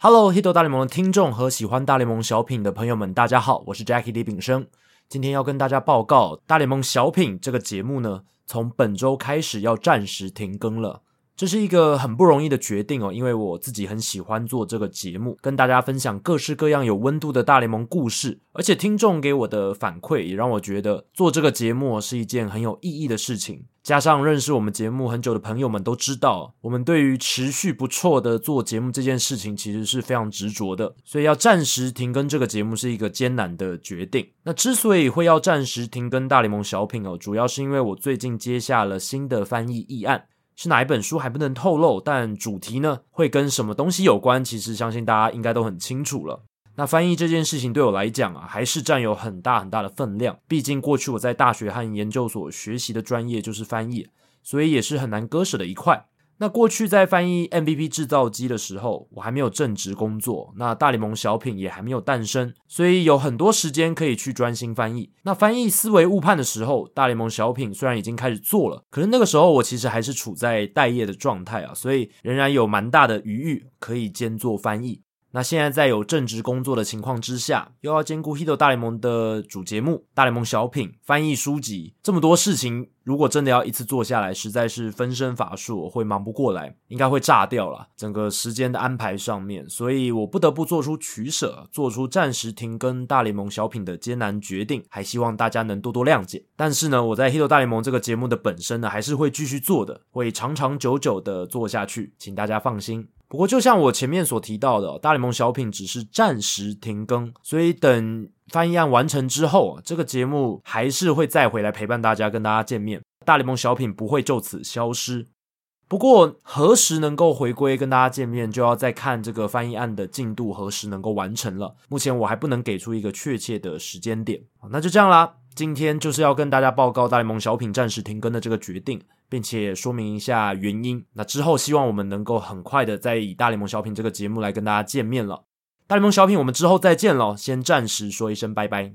Hello，Hit 大联盟的听众和喜欢大联盟小品的朋友们，大家好，我是 Jackie 李炳生。今天要跟大家报告，大联盟小品这个节目呢，从本周开始要暂时停更了。这是一个很不容易的决定哦，因为我自己很喜欢做这个节目，跟大家分享各式各样有温度的大联盟故事，而且听众给我的反馈也让我觉得做这个节目是一件很有意义的事情。加上认识我们节目很久的朋友们都知道，我们对于持续不错的做节目这件事情其实是非常执着的，所以要暂时停更这个节目是一个艰难的决定。那之所以会要暂时停更大联盟小品哦，主要是因为我最近接下了新的翻译议案。是哪一本书还不能透露，但主题呢，会跟什么东西有关？其实相信大家应该都很清楚了。那翻译这件事情对我来讲啊，还是占有很大很大的分量。毕竟过去我在大学和研究所学习的专业就是翻译，所以也是很难割舍的一块。那过去在翻译 MVP 制造机的时候，我还没有正职工作，那大联盟小品也还没有诞生，所以有很多时间可以去专心翻译。那翻译思维误判的时候，大联盟小品虽然已经开始做了，可是那个时候我其实还是处在待业的状态啊，所以仍然有蛮大的余裕可以兼做翻译。那现在在有正职工作的情况之下，又要兼顾 Hito 大联盟的主节目、大联盟小品、翻译书籍，这么多事情，如果真的要一次做下来，实在是分身乏术，我会忙不过来，应该会炸掉了。整个时间的安排上面，所以我不得不做出取舍，做出暂时停更大联盟小品的艰难决定，还希望大家能多多谅解。但是呢，我在 Hito 大联盟这个节目的本身呢，还是会继续做的，会长长久久的做下去，请大家放心。不过，就像我前面所提到的，大联盟小品只是暂时停更，所以等翻译案完成之后，这个节目还是会再回来陪伴大家，跟大家见面。大联盟小品不会就此消失。不过，何时能够回归跟大家见面，就要再看这个翻译案的进度何时能够完成了。目前我还不能给出一个确切的时间点。那就这样啦。今天就是要跟大家报告大联盟小品暂时停更的这个决定，并且说明一下原因。那之后希望我们能够很快的再以大联盟小品这个节目来跟大家见面了。大联盟小品，我们之后再见了，先暂时说一声拜拜。